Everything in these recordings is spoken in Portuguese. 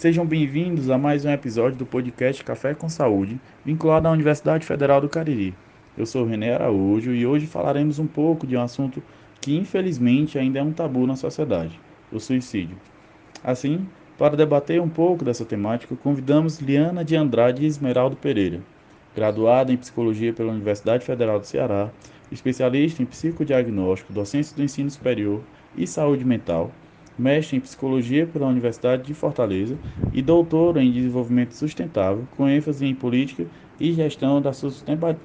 Sejam bem-vindos a mais um episódio do podcast Café com Saúde, vinculado à Universidade Federal do Cariri. Eu sou René Araújo e hoje falaremos um pouco de um assunto que infelizmente ainda é um tabu na sociedade: o suicídio. Assim, para debater um pouco dessa temática, convidamos Liana de Andrade Esmeraldo Pereira, graduada em Psicologia pela Universidade Federal do Ceará, especialista em psicodiagnóstico, docência do ensino superior e saúde mental, mestre em Psicologia pela Universidade de Fortaleza e doutor em Desenvolvimento Sustentável, com ênfase em Política e Gestão da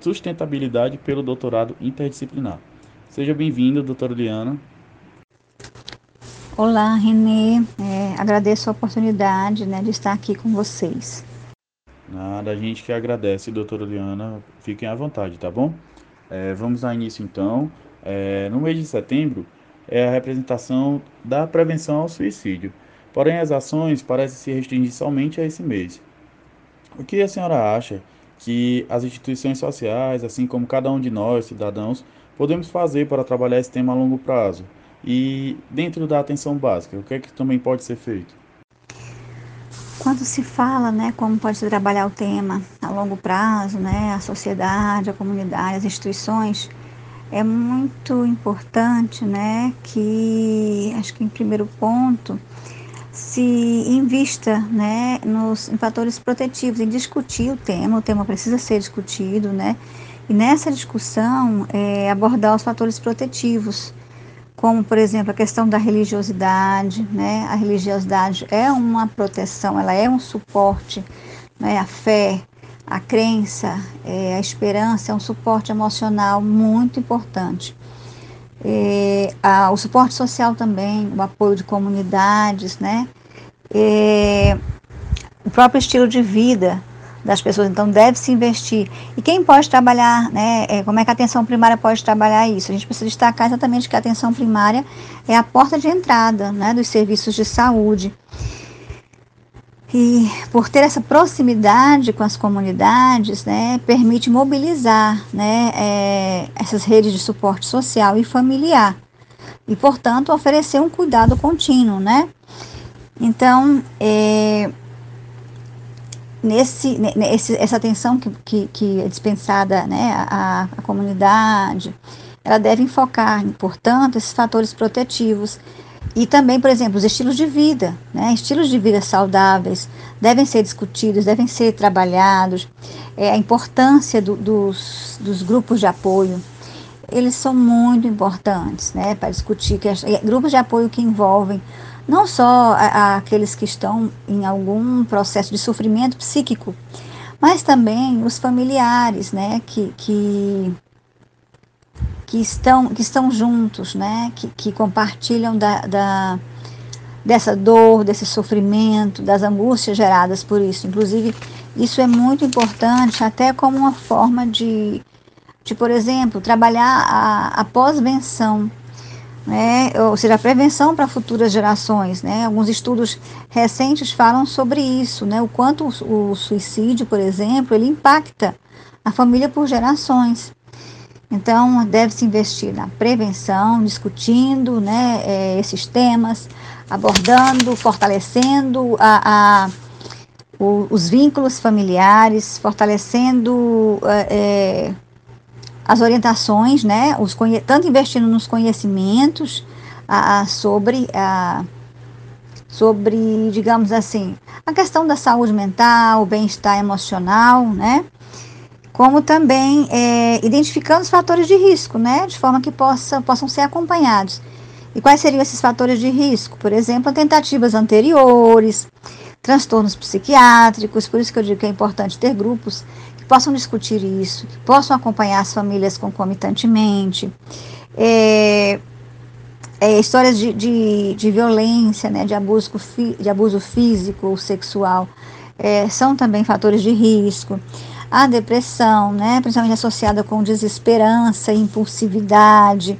Sustentabilidade pelo doutorado interdisciplinar. Seja bem-vindo, doutora Liana. Olá, Renê. É, agradeço a oportunidade né, de estar aqui com vocês. Nada, a gente que agradece, doutora Liana. Fiquem à vontade, tá bom? É, vamos dar início então. É, no mês de setembro, é a representação da prevenção ao suicídio. Porém, as ações parecem se restringir somente a esse mês. O que a senhora acha que as instituições sociais, assim como cada um de nós, cidadãos, podemos fazer para trabalhar esse tema a longo prazo? E dentro da atenção básica, o que é que também pode ser feito? Quando se fala, né, como pode trabalhar o tema a longo prazo, né, a sociedade, a comunidade, as instituições, é muito importante, né, que acho que em primeiro ponto se invista, né, nos em fatores protetivos, em discutir o tema, o tema precisa ser discutido, né, e nessa discussão é, abordar os fatores protetivos, como por exemplo a questão da religiosidade, né, a religiosidade é uma proteção, ela é um suporte, né, a fé, a crença, é, a esperança é um suporte emocional muito importante. É, a, o suporte social também, o apoio de comunidades, né? É, o próprio estilo de vida das pessoas, então deve se investir. E quem pode trabalhar, né? É, como é que a atenção primária pode trabalhar isso? A gente precisa destacar exatamente que a atenção primária é a porta de entrada, né? Dos serviços de saúde. E por ter essa proximidade com as comunidades, né, permite mobilizar né, é, essas redes de suporte social e familiar. E, portanto, oferecer um cuidado contínuo, né? Então, é, nesse, nesse, essa atenção que, que, que é dispensada né, à, à comunidade, ela deve enfocar, portanto, esses fatores protetivos e também, por exemplo, os estilos de vida, né? estilos de vida saudáveis devem ser discutidos, devem ser trabalhados. É, a importância do, dos, dos grupos de apoio, eles são muito importantes né? para discutir. Que, grupos de apoio que envolvem não só a, a, aqueles que estão em algum processo de sofrimento psíquico, mas também os familiares, né? que, que que estão, que estão juntos, né? que, que compartilham da, da, dessa dor, desse sofrimento, das angústias geradas por isso. Inclusive, isso é muito importante até como uma forma de, de por exemplo, trabalhar a, a pós-venção, né? ou seja, a prevenção para futuras gerações. Né? Alguns estudos recentes falam sobre isso, né? o quanto o, o suicídio, por exemplo, ele impacta a família por gerações. Então, deve-se investir na prevenção, discutindo né, é, esses temas, abordando, fortalecendo a, a o, os vínculos familiares, fortalecendo é, as orientações, né, os, tanto investindo nos conhecimentos a, a, sobre, a, sobre, digamos assim, a questão da saúde mental, bem-estar emocional, né? Como também é, identificando os fatores de risco, né, de forma que possa, possam ser acompanhados. E quais seriam esses fatores de risco? Por exemplo, tentativas anteriores, transtornos psiquiátricos, por isso que eu digo que é importante ter grupos que possam discutir isso, que possam acompanhar as famílias concomitantemente. É, é, histórias de, de, de, violência, né, de, abuso, de abuso físico ou sexual, é, são também fatores de risco a depressão, né, principalmente associada com desesperança, impulsividade.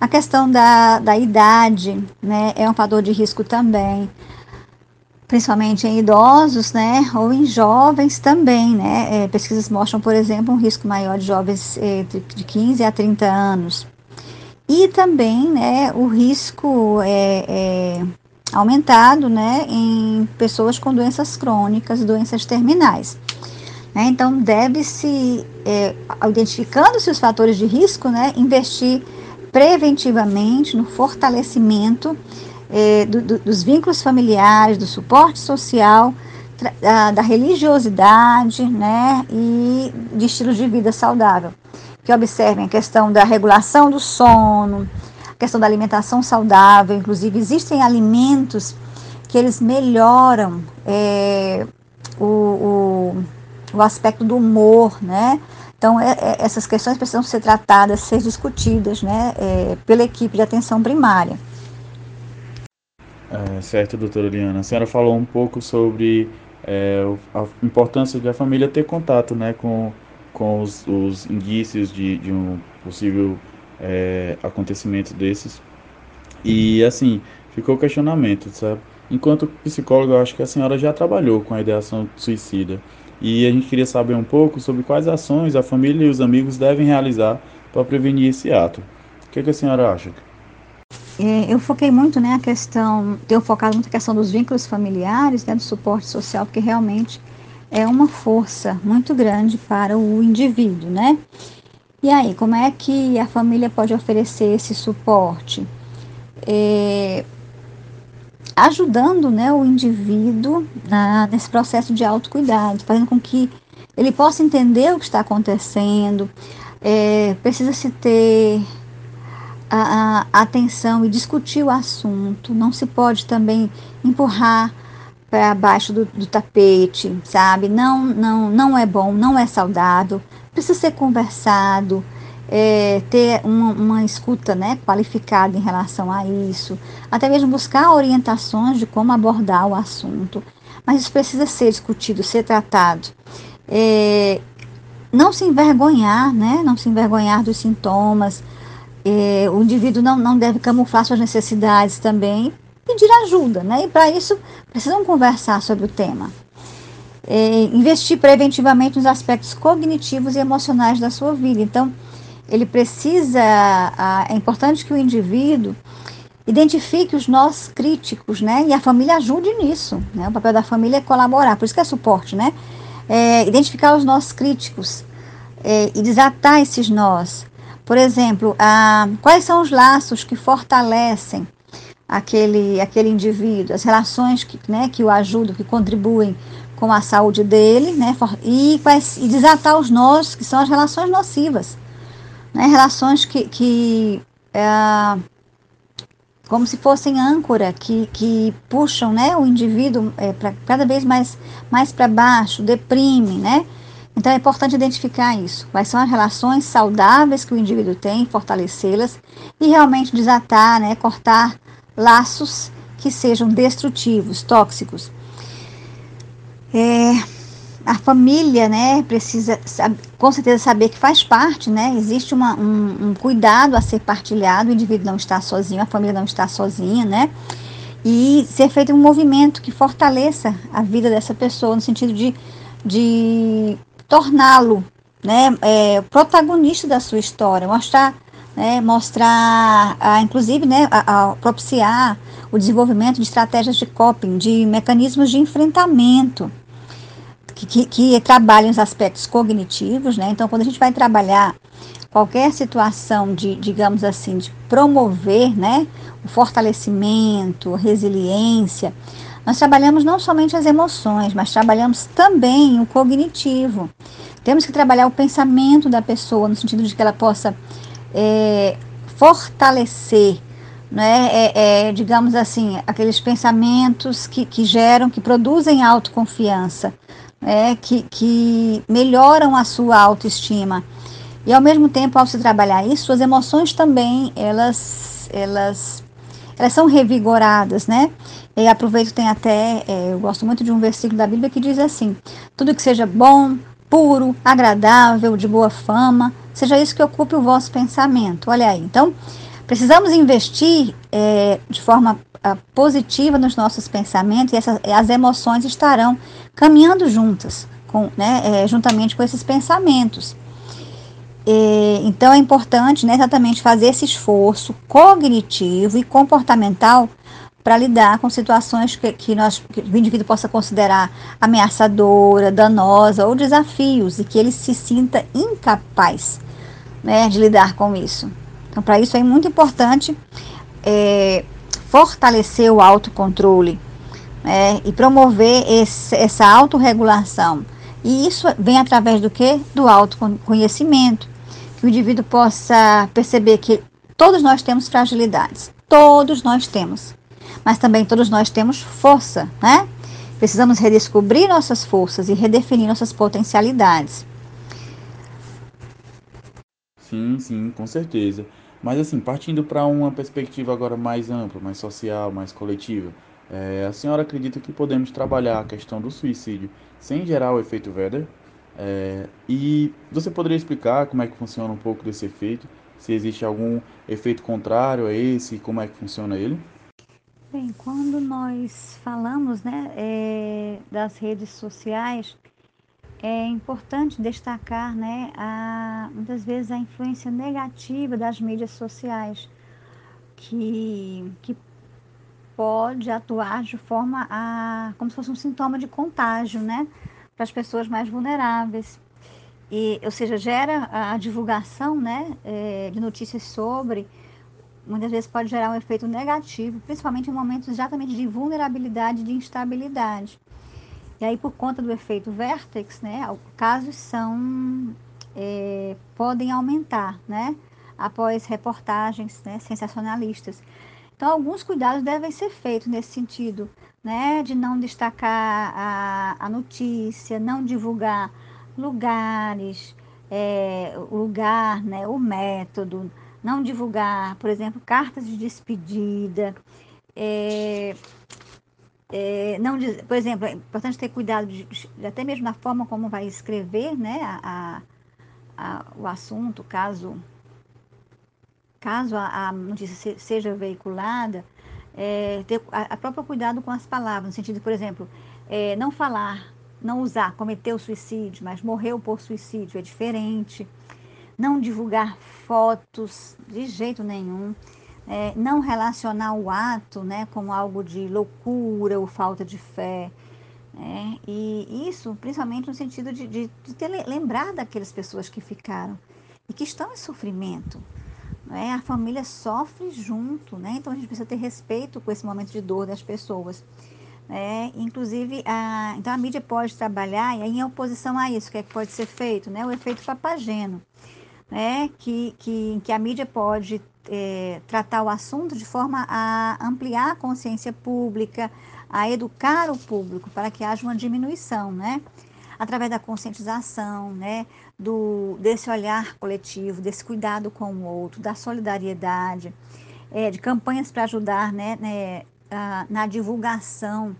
A questão da, da idade né, é um fator de risco também, principalmente em idosos né, ou em jovens também. Né? É, pesquisas mostram, por exemplo, um risco maior de jovens é, de 15 a 30 anos. E também né, o risco é, é aumentado né, em pessoas com doenças crônicas, doenças terminais. Né? Então, deve-se, é, identificando-se os fatores de risco, né, investir preventivamente no fortalecimento é, do, do, dos vínculos familiares, do suporte social, da, da, religiosidade né, e de estilo de vida saudável. Que observem a questão da regulação do sono, a questão da alimentação saudável, inclusive existem alimentos que eles melhoram é, o, o o aspecto do humor, né? Então, é, é, essas questões precisam ser tratadas, ser discutidas, né, é, pela equipe de atenção primária. É, certo, doutora Liana. A senhora falou um pouco sobre é, a importância de a família ter contato, né, com, com os, os indícios de, de um possível é, acontecimento desses. E, assim, ficou o questionamento, sabe? Enquanto psicóloga, eu acho que a senhora já trabalhou com a ideação suicida. E a gente queria saber um pouco sobre quais ações a família e os amigos devem realizar para prevenir esse ato. O que, que a senhora acha? É, eu foquei muito né, a questão, tenho focado muito a questão dos vínculos familiares, né, do suporte social, porque realmente é uma força muito grande para o indivíduo, né? E aí, como é que a família pode oferecer esse suporte? É, ajudando né, o indivíduo na, nesse processo de autocuidado, fazendo com que ele possa entender o que está acontecendo. É, Precisa-se ter a, a, atenção e discutir o assunto. Não se pode também empurrar para baixo do, do, tapete, sabe? Não, não, não é bom, não é saudável. Precisa ser conversado é, ter uma, uma, escuta né, qualificada em relação a isso, até mesmo buscar orientações de como abordar o assunto. Mas isso precisa ser discutido, ser tratado. É, não se envergonhar, né, não se envergonhar dos sintomas. É, o indivíduo não, não deve camuflar suas necessidades também, pedir ajuda, né? E para isso precisam conversar sobre o tema. É, investir preventivamente nos aspectos cognitivos e emocionais da sua vida. Então, ele precisa, é importante que o indivíduo identifique os nós críticos, né? E a família ajude nisso, né? O papel da família é colaborar, por isso que é suporte, né? É, identificar os nós críticos é, e desatar esses nós. Por exemplo, a, quais são os laços que fortalecem aquele, aquele indivíduo, as relações que, né, que o ajudam, que contribuem com a saúde dele, né? E, quais, e desatar os nós, que são as relações nocivas né, relações que, que é, como se fossem âncora, que, que puxam né, o indivíduo é, para cada vez mais, mais para baixo, deprime, né? Então é importante identificar isso. Quais são as relações saudáveis que o indivíduo tem, fortalecê-las e realmente desatar, né, cortar laços que sejam destrutivos, tóxicos. É, a família, né, precisa com certeza saber que faz parte, né, existe uma, um, um, cuidado a ser partilhado, o indivíduo não está sozinho, a família não está sozinha, né, e ser feito um movimento que fortaleça a vida dessa pessoa, no sentido de, de torná-lo, né, é, protagonista da sua história, mostrar, né, mostrar, a, inclusive, né, a, a propiciar o desenvolvimento de estratégias de coping, de mecanismos de enfrentamento, que, que trabalhem os aspectos cognitivos, né? Então, quando a gente vai trabalhar qualquer situação de, digamos assim, de promover, né, o fortalecimento, resiliência, nós trabalhamos não somente as emoções, mas trabalhamos também o cognitivo. Temos que trabalhar o pensamento da pessoa, no sentido de que ela possa é, fortalecer, né, é, é, digamos assim, aqueles pensamentos que, que geram, que produzem autoconfiança, é, que, que melhoram a sua autoestima. E ao mesmo tempo, ao se trabalhar isso, suas emoções também, elas, elas, elas são revigoradas, né? E aproveito, tem até, é, eu gosto muito de um versículo da Bíblia que diz assim, tudo que seja bom, puro, agradável, de boa fama, seja isso que ocupe o vosso pensamento. Olha aí, então, precisamos investir é, de forma positiva nos nossos pensamentos e essas, as emoções estarão caminhando juntas, com, né, é, juntamente com esses pensamentos. E, então é importante né, exatamente fazer esse esforço cognitivo e comportamental para lidar com situações que, que, nós, que o indivíduo possa considerar ameaçadora, danosa ou desafios e que ele se sinta incapaz né, de lidar com isso. Então, para isso é muito importante é, fortalecer o autocontrole né, e promover esse, essa autorregulação. E isso vem através do que? Do autoconhecimento. Que o indivíduo possa perceber que todos nós temos fragilidades. Todos nós temos mas também todos nós temos força, né? Precisamos redescobrir nossas forças e redefinir nossas potencialidades. Sim, sim, com certeza. Mas assim, partindo para uma perspectiva agora mais ampla, mais social, mais coletiva, é, a senhora acredita que podemos trabalhar a questão do suicídio sem gerar o efeito Werder? É, e você poderia explicar como é que funciona um pouco desse efeito? Se existe algum efeito contrário a esse, como é que funciona ele? Bem, quando nós falamos né, é, das redes sociais, é importante destacar né, a, muitas vezes a influência negativa das mídias sociais, que, que pode atuar de forma a, como se fosse um sintoma de contágio né, para as pessoas mais vulneráveis. E, ou seja, gera a divulgação né, é, de notícias sobre muitas vezes pode gerar um efeito negativo, principalmente em momentos exatamente de vulnerabilidade de instabilidade. E aí, por conta do efeito vértex, né, casos são, é, podem aumentar, né, após reportagens né, sensacionalistas. Então, alguns cuidados devem ser feitos nesse sentido, né, de não destacar a, a notícia, não divulgar lugares, é, lugar, né, o método, não divulgar, por exemplo, cartas de despedida, é, é, não, por exemplo, é importante ter cuidado de, até mesmo na forma como vai escrever, né, a, a, o assunto, caso caso a, a notícia seja veiculada, é, ter a, a própria cuidado com as palavras, no sentido, por exemplo, é, não falar, não usar, cometeu suicídio, mas morreu por suicídio, é diferente. Não divulgar fotos de jeito nenhum, é, não relacionar o ato né, como algo de loucura ou falta de fé. Né? E isso, principalmente no sentido de, de, de ter, lembrar daquelas pessoas que ficaram e que estão em sofrimento. Né? A família sofre junto, né? então a gente precisa ter respeito com esse momento de dor das pessoas. É, inclusive, a, então a mídia pode trabalhar, e aí em oposição a isso, o que, é que pode ser feito? Né? O efeito papageno né, que, que, que a mídia pode é, tratar o assunto de forma a ampliar a consciência pública, a educar o público para que haja uma diminuição, né? Através da conscientização, né? Do, desse olhar coletivo, desse cuidado com o outro, da solidariedade, é, de campanhas para ajudar né, né, a, na divulgação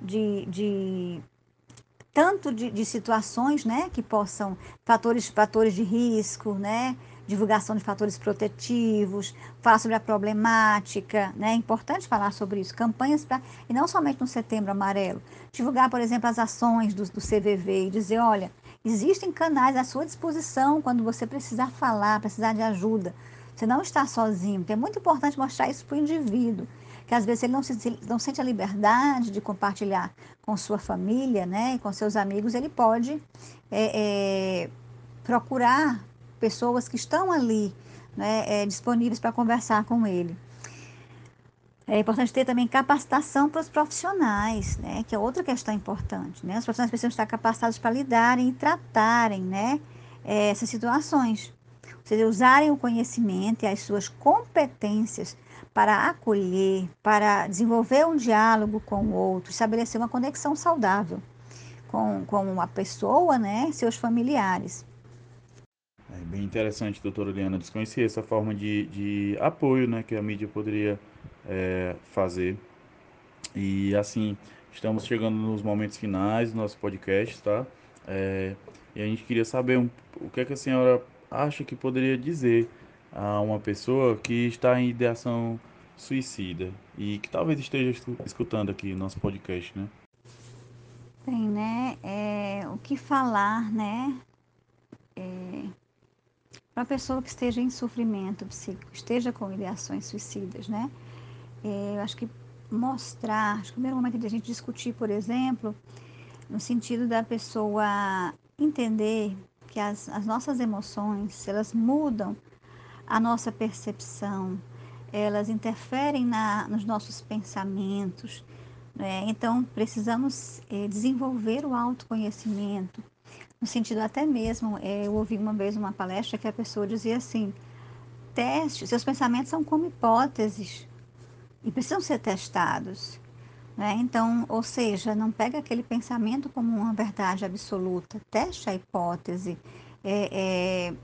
de, de tanto de, de, situações né, que possam, fatores, fatores de risco, né, divulgação de fatores protetivos, falar sobre a problemática, né, é importante falar sobre isso, campanhas para, e não somente no setembro amarelo, divulgar, por exemplo, as ações do, do CVV e dizer, olha, existem canais à sua disposição quando você precisar falar, precisar de ajuda, você não está sozinho, então é muito importante mostrar isso para o indivíduo, que às vezes ele não, se, não sente a liberdade de compartilhar com sua família, né, e com seus amigos, ele pode é, é, procurar pessoas que estão ali, né, é, disponíveis para conversar com ele. É importante ter também capacitação para os profissionais, né, que é outra questão importante. Né? Os profissionais precisam estar capacitados para lidarem e tratarem né, é, essas situações. Ou seja, usarem o conhecimento e as suas competências para acolher, para desenvolver um diálogo com o outro, estabelecer uma conexão saudável com, com a pessoa, né, seus familiares. É bem interessante, doutora Liana, desconhecer essa forma de, de apoio né, que a mídia poderia é, fazer. E assim, estamos chegando nos momentos finais do nosso podcast, tá? É, e a gente queria saber um, o que, é que a senhora acha que poderia dizer a uma pessoa que está em ideação suicida e que talvez esteja escutando aqui nosso podcast, né? Bem, né? É, o que falar, né? Para a pessoa que esteja em sofrimento psíquico, esteja com ideações suicidas, né? É, eu acho que mostrar, acho que o primeiro momento de a gente discutir, por exemplo, no sentido da pessoa entender que as, as nossas emoções, elas mudam a nossa percepção, elas interferem na, nos nossos pensamentos. Né? Então, precisamos é, desenvolver o autoconhecimento, no sentido até mesmo, é, eu ouvi uma vez uma palestra que a pessoa dizia assim, teste, seus pensamentos são como hipóteses e precisam ser testados. Né? Então, ou seja, não pega aquele pensamento como uma verdade absoluta, teste a hipótese, é, é,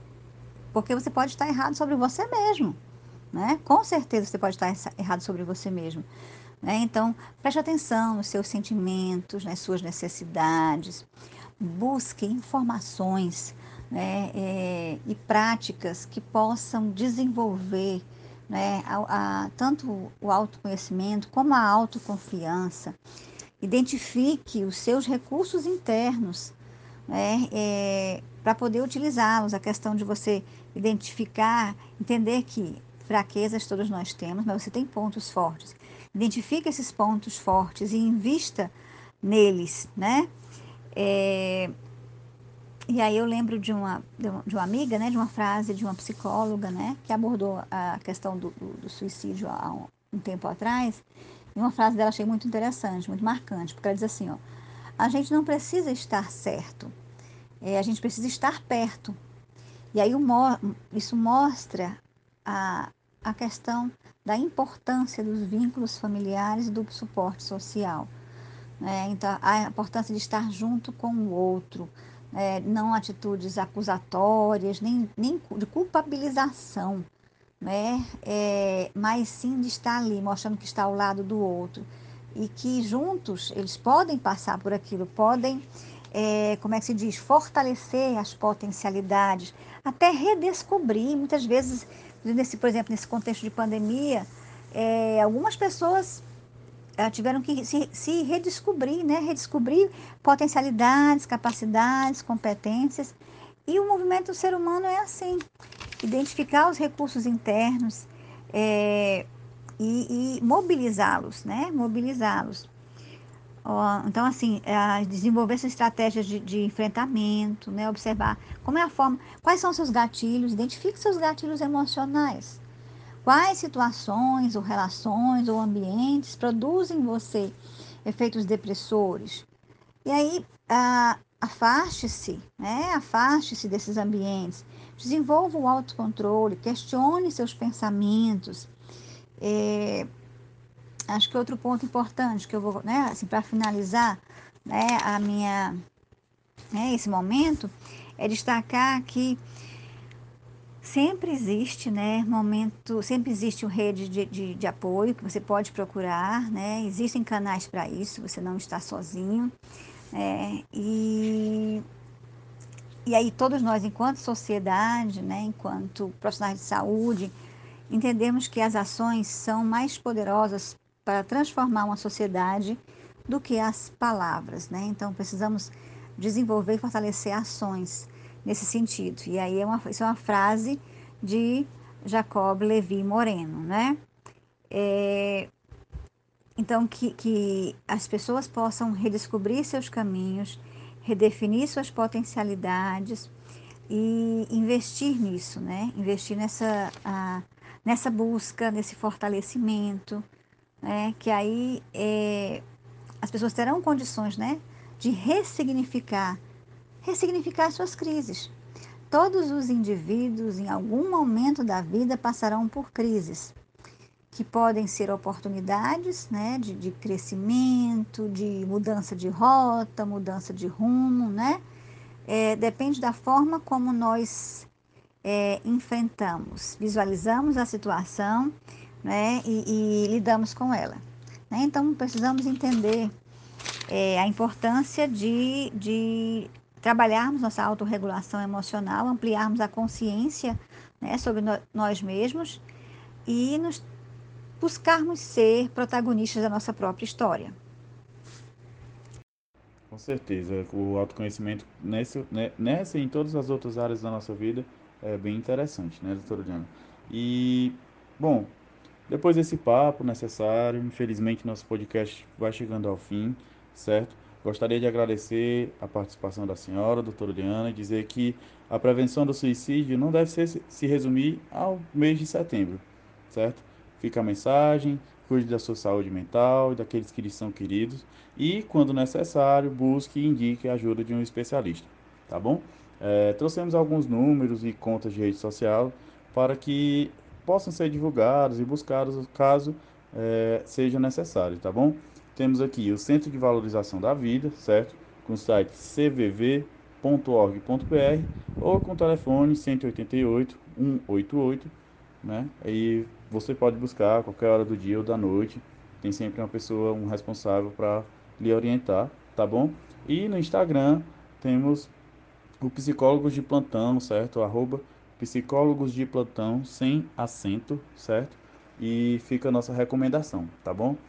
porque você pode estar errado sobre você mesmo. Né? Com certeza você pode estar errado sobre você mesmo. Né? Então, preste atenção nos seus sentimentos, nas suas necessidades, busque informações né, é, e práticas que possam desenvolver né, a, a, tanto o autoconhecimento como a autoconfiança. Identifique os seus recursos internos né, é, para poder utilizá-los. A questão de você identificar, entender que fraquezas todos nós temos, mas você tem pontos fortes. Identifique esses pontos fortes e invista neles, né? É, e aí eu lembro de uma, de uma amiga, né, de uma frase de uma psicóloga, né, que abordou a questão do, do, do suicídio há um, um, tempo atrás. E uma frase dela achei muito interessante, muito marcante, porque ela diz assim, ó, a gente não precisa estar certo, é, a gente precisa estar perto. E aí isso mostra a, a questão da importância dos vínculos familiares e do suporte social. Né? Então, a importância de estar junto com o outro, é, não atitudes acusatórias, nem, nem de culpabilização, né? É, mas sim de estar ali, mostrando que está ao lado do outro. E que juntos eles podem passar por aquilo, podem, é, como é que se diz, fortalecer as potencialidades, até redescobrir. Muitas vezes, nesse, por exemplo, nesse contexto de pandemia, é, algumas pessoas tiveram que se, se redescobrir, né? redescobrir potencialidades, capacidades, competências. E o movimento do ser humano é assim: identificar os recursos internos é, e, e mobilizá-los, né? Mobilizá-los. Então, assim, é, desenvolver essas estratégias de, de, enfrentamento, né? observar como é a forma, quais são seus gatilhos, identifique seus gatilhos emocionais. Quais situações ou relações ou ambientes produzem em você efeitos depressores? E aí, afaste-se, né? Afaste-se desses ambientes. Desenvolva o autocontrole, questione seus pensamentos. É, acho que outro ponto importante que eu vou, né, assim, para finalizar, né, a minha, né, esse momento, é destacar que sempre existe, né, momento, sempre existe uma rede de, de, de, apoio que você pode procurar, né, existem canais para isso, você não está sozinho, né, e, e aí todos nós, enquanto sociedade, né, enquanto profissionais de saúde, entendemos que as ações são mais poderosas para transformar uma sociedade do que as palavras, né, então precisamos desenvolver e fortalecer ações, nesse sentido. E aí é uma, isso é uma frase de Jacob Levi Moreno, né? É, então, que, que as pessoas possam redescobrir seus caminhos, redefinir suas potencialidades e investir nisso, né? Investir nessa, a, nessa busca, nesse fortalecimento, né? Que aí é, as pessoas terão condições, né? De ressignificar ressignificar suas crises. Todos os indivíduos, em algum momento da vida, passarão por crises, que podem ser oportunidades né, de, de crescimento, de mudança de rota, mudança de rumo, né? É, depende da forma como nós é, enfrentamos, visualizamos a situação né, e, e lidamos com ela. Né? Então, precisamos entender é, a importância de, de trabalharmos nossa autorregulação emocional, ampliarmos a consciência né, sobre no, nós mesmos e nos buscarmos ser protagonistas da nossa própria história. Com certeza, o autoconhecimento nessa, né, nessa e em todas as outras áreas da nossa vida é bem interessante, né, doutora Diana? E, bom, Depois desse papo necessário, infelizmente nosso podcast vai chegando ao fim, certo? Gostaria de agradecer a participação da senhora, doutora Liana, e dizer que a prevenção do suicídio não deve ser, se resumir ao mês de setembro, certo? Fica a mensagem, cuide da sua saúde mental e daqueles que lhe são queridos e, quando necessário, busque e indique a ajuda de um especialista, tá bom? É, trouxemos alguns números e contas de rede social para que possam ser divulgados e buscados caso é, seja necessário, tá bom? Temos aqui o Centro de Valorização da Vida, certo? Com o site cvv.org.br ou com o telefone 188 188, né? Aí você pode buscar a qualquer hora do dia ou da noite. Tem sempre uma pessoa, um responsável para lhe orientar, tá bom? E no Instagram temos o Psicólogos de Plantão, certo? Arroba Psicólogos de Plantão sem acento, certo? E fica a nossa recomendação, tá bom?